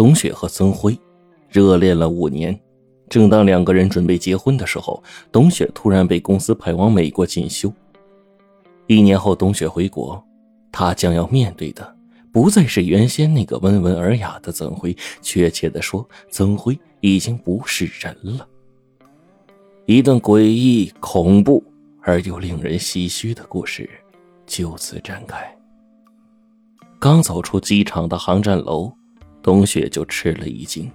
董雪和曾辉热恋了五年，正当两个人准备结婚的时候，董雪突然被公司派往美国进修。一年后，董雪回国，她将要面对的不再是原先那个温文尔雅的曾辉，确切的说，曾辉已经不是人了。一段诡异、恐怖而又令人唏嘘的故事就此展开。刚走出机场的航站楼。冬雪就吃了一惊，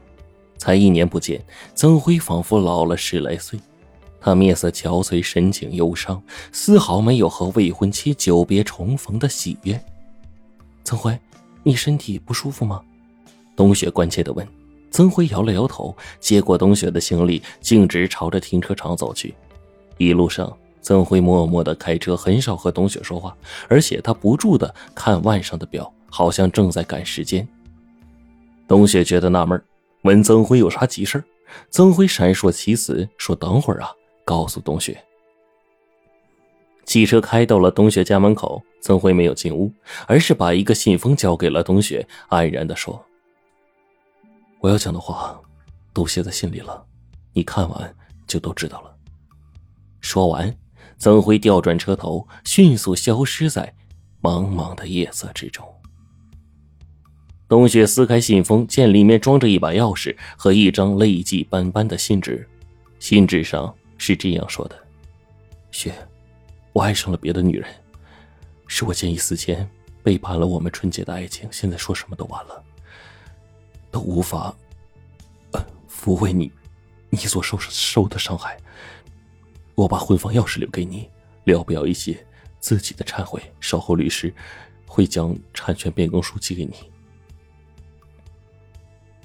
才一年不见，曾辉仿佛老了十来岁。他面色憔悴，神情忧伤，丝毫没有和未婚妻久别重逢的喜悦。曾辉，你身体不舒服吗？冬雪关切地问。曾辉摇了摇头，接过冬雪的行李，径直朝着停车场走去。一路上，曾辉默默地开车，很少和冬雪说话，而且他不住地看腕上的表，好像正在赶时间。董雪觉得纳闷，问曾辉有啥急事曾辉闪烁其词，说：“等会儿啊，告诉董雪。”汽车开到了董雪家门口，曾辉没有进屋，而是把一个信封交给了董雪，黯然的说：“我要讲的话，都写在信里了，你看完就都知道了。”说完，曾辉调转车头，迅速消失在茫茫的夜色之中。冬雪撕开信封，见里面装着一把钥匙和一张泪迹斑斑的信纸。信纸上是这样说的：“雪，我爱上了别的女人，是我见异思迁，背叛了我们纯洁的爱情。现在说什么都晚了，都无法抚慰你你所受受的伤害。我把婚房钥匙留给你，聊表一些自己的忏悔。稍后律师会将产权变更书寄给你。”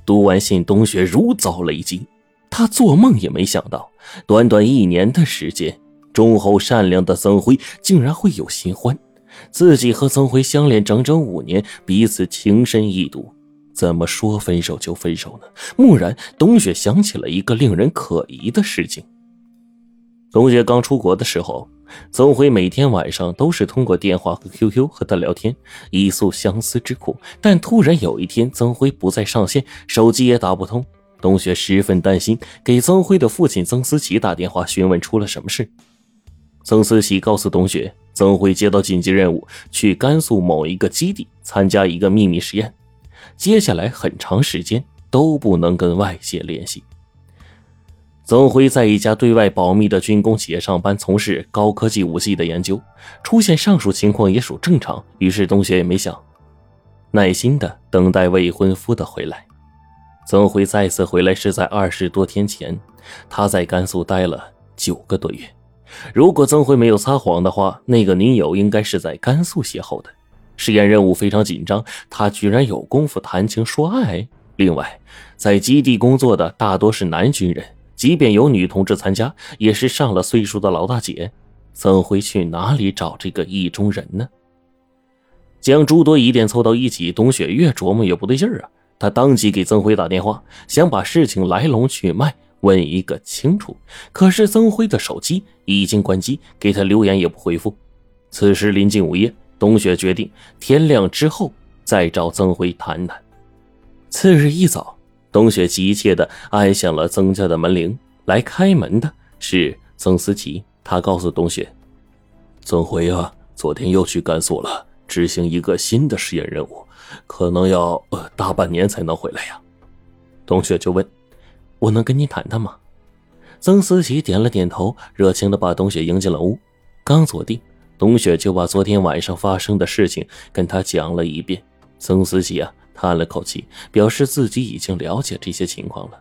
读完信，董雪如遭雷击。她做梦也没想到，短短一年的时间，忠厚善良的曾辉竟然会有新欢。自己和曾辉相恋整整五年，彼此情深意笃，怎么说分手就分手呢？蓦然，董雪想起了一个令人可疑的事情。冬雪刚出国的时候。曾辉每天晚上都是通过电话和 QQ 和他聊天，以诉相思之苦。但突然有一天，曾辉不再上线，手机也打不通。冬雪十分担心，给曾辉的父亲曾思齐打电话询问出了什么事。曾思齐告诉冬雪，曾辉接到紧急任务，去甘肃某一个基地参加一个秘密实验，接下来很长时间都不能跟外界联系。曾辉在一家对外保密的军工企业上班，从事高科技武器的研究。出现上述情况也属正常。于是东雪也没想，耐心的等待未婚夫的回来。曾辉再次回来是在二十多天前，他在甘肃待了九个多月。如果曾辉没有撒谎的话，那个女友应该是在甘肃邂逅的。实验任务非常紧张，他居然有功夫谈情说爱。另外，在基地工作的大多是男军人。即便有女同志参加，也是上了岁数的老大姐，怎会去哪里找这个意中人呢？将诸多疑点凑到一起，董雪越琢磨越不对劲儿啊！她当即给曾辉打电话，想把事情来龙去脉问一个清楚。可是曾辉的手机已经关机，给他留言也不回复。此时临近午夜，董雪决定天亮之后再找曾辉谈谈。次日一早。董雪急切地按响了曾家的门铃，来开门的是曾思琪。他告诉董雪：“曾辉啊，昨天又去甘肃了，执行一个新的实验任务，可能要呃大半年才能回来呀。”董雪就问：“我能跟你谈谈吗？”曾思琪点了点头，热情地把董雪迎进了屋。刚坐定，董雪就把昨天晚上发生的事情跟他讲了一遍。曾思琪啊。叹了口气，表示自己已经了解这些情况了。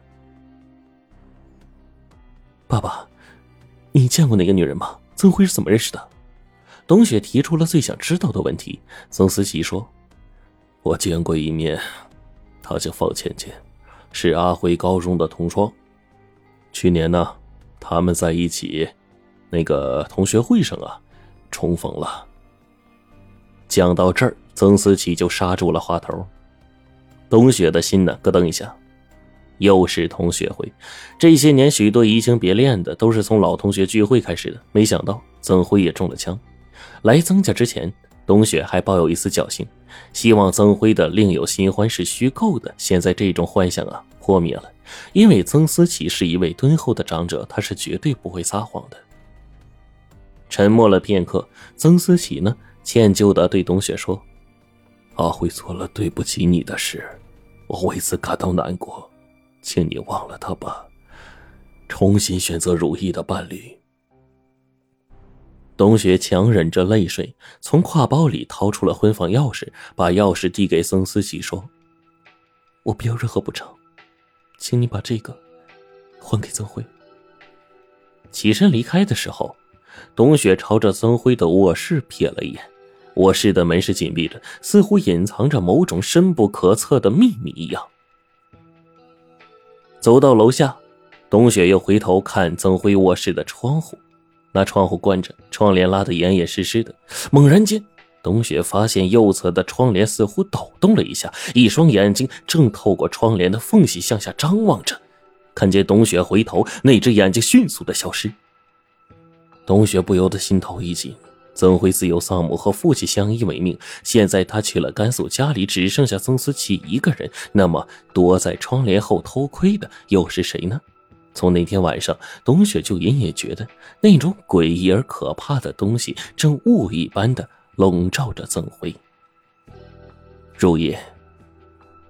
爸爸，你见过那个女人吗？曾辉是怎么认识的？董雪提出了最想知道的问题。曾思琪说：“我见过一面，她叫方倩倩，是阿辉高中的同窗。去年呢，他们在一起，那个同学会上啊，重逢了。”讲到这儿，曾思琪就刹住了话头。董雪的心呢，咯噔一下。又是同学会，这些年许多移情别恋的都是从老同学聚会开始的。没想到曾辉也中了枪。来曾家之前，董雪还抱有一丝侥幸，希望曾辉的另有新欢是虚构的。现在这种幻想啊破灭了，因为曾思琪是一位敦厚的长者，他是绝对不会撒谎的。沉默了片刻，曾思琪呢歉疚的对董雪说：“阿辉做了对不起你的事，我为此感到难过，请你忘了他吧，重新选择如意的伴侣。”董雪强忍着泪水，从挎包里掏出了婚房钥匙，把钥匙递给曾思琪，说：“我不要任何补偿，请你把这个还给曾辉。”起身离开的时候，董雪朝着曾辉的卧室瞥了一眼，卧室的门是紧闭着，似乎隐藏着某种深不可测的秘密一样。走到楼下，董雪又回头看曾辉卧室的窗户。那窗户关着，窗帘拉得严严实实的。猛然间，董雪发现右侧的窗帘似乎抖动了一下，一双眼睛正透过窗帘的缝隙向下张望着。看见董雪回头，那只眼睛迅速的消失。董雪不由得心头一紧。曾辉自幼丧母，和父亲相依为命，现在他去了甘肃，家里只剩下曾思琪一个人。那么，躲在窗帘后偷窥的又是谁呢？从那天晚上，董雪就隐隐觉得那种诡异而可怕的东西正雾一般的笼罩着曾辉。入夜，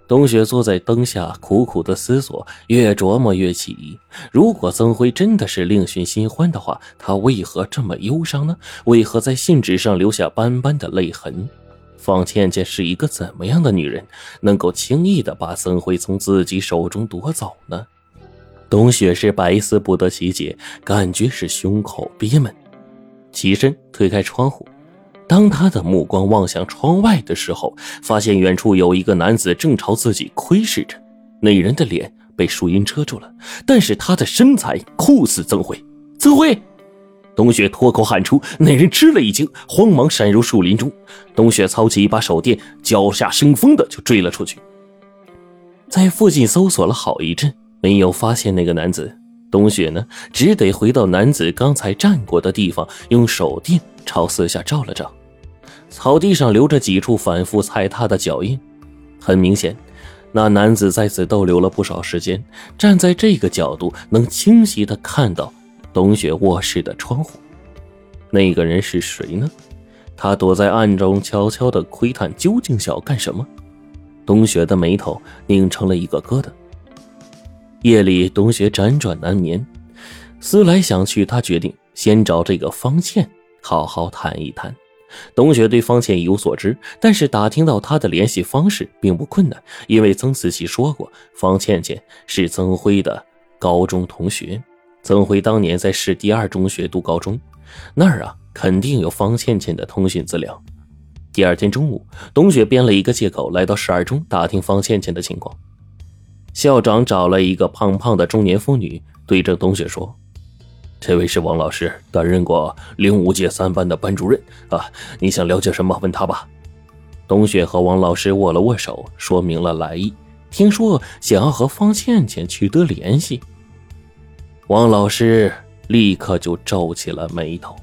董雪坐在灯下苦苦的思索，越琢磨越起疑。如果曾辉真的是另寻新欢的话，他为何这么忧伤呢？为何在信纸上留下斑斑的泪痕？方倩倩是一个怎么样的女人，能够轻易的把曾辉从自己手中夺走呢？董雪是百思不得其解，感觉是胸口憋闷。起身推开窗户，当他的目光望向窗外的时候，发现远处有一个男子正朝自己窥视着。那人的脸被树荫遮住了，但是他的身材酷似曾辉。曾辉！冬雪脱口喊出，那人吃了一惊，慌忙闪入树林中。冬雪操起一把手电，脚下生风的就追了出去，在附近搜索了好一阵。没有发现那个男子，冬雪呢，只得回到男子刚才站过的地方，用手电朝四下照了照。草地上留着几处反复踩踏的脚印，很明显，那男子在此逗留了不少时间。站在这个角度，能清晰的看到董雪卧室的窗户。那个人是谁呢？他躲在暗中悄悄的窥探，究竟想要干什么？董雪的眉头拧成了一个疙瘩。夜里，董雪辗转难眠，思来想去，她决定先找这个方倩好好谈一谈。董雪对方倩有所知，但是打听到她的联系方式并不困难，因为曾思琪说过，方倩倩是曾辉的高中同学。曾辉当年在市第二中学读高中，那儿啊肯定有方倩倩的通讯资料。第二天中午，董雪编了一个借口来到市二中打听方倩倩的情况。校长找了一个胖胖的中年妇女，对着董雪说：“这位是王老师，担任过零五届三班的班主任啊，你想了解什么，问他吧。”董雪和王老师握了握手，说明了来意。听说想要和方倩倩取得联系，王老师立刻就皱起了眉头。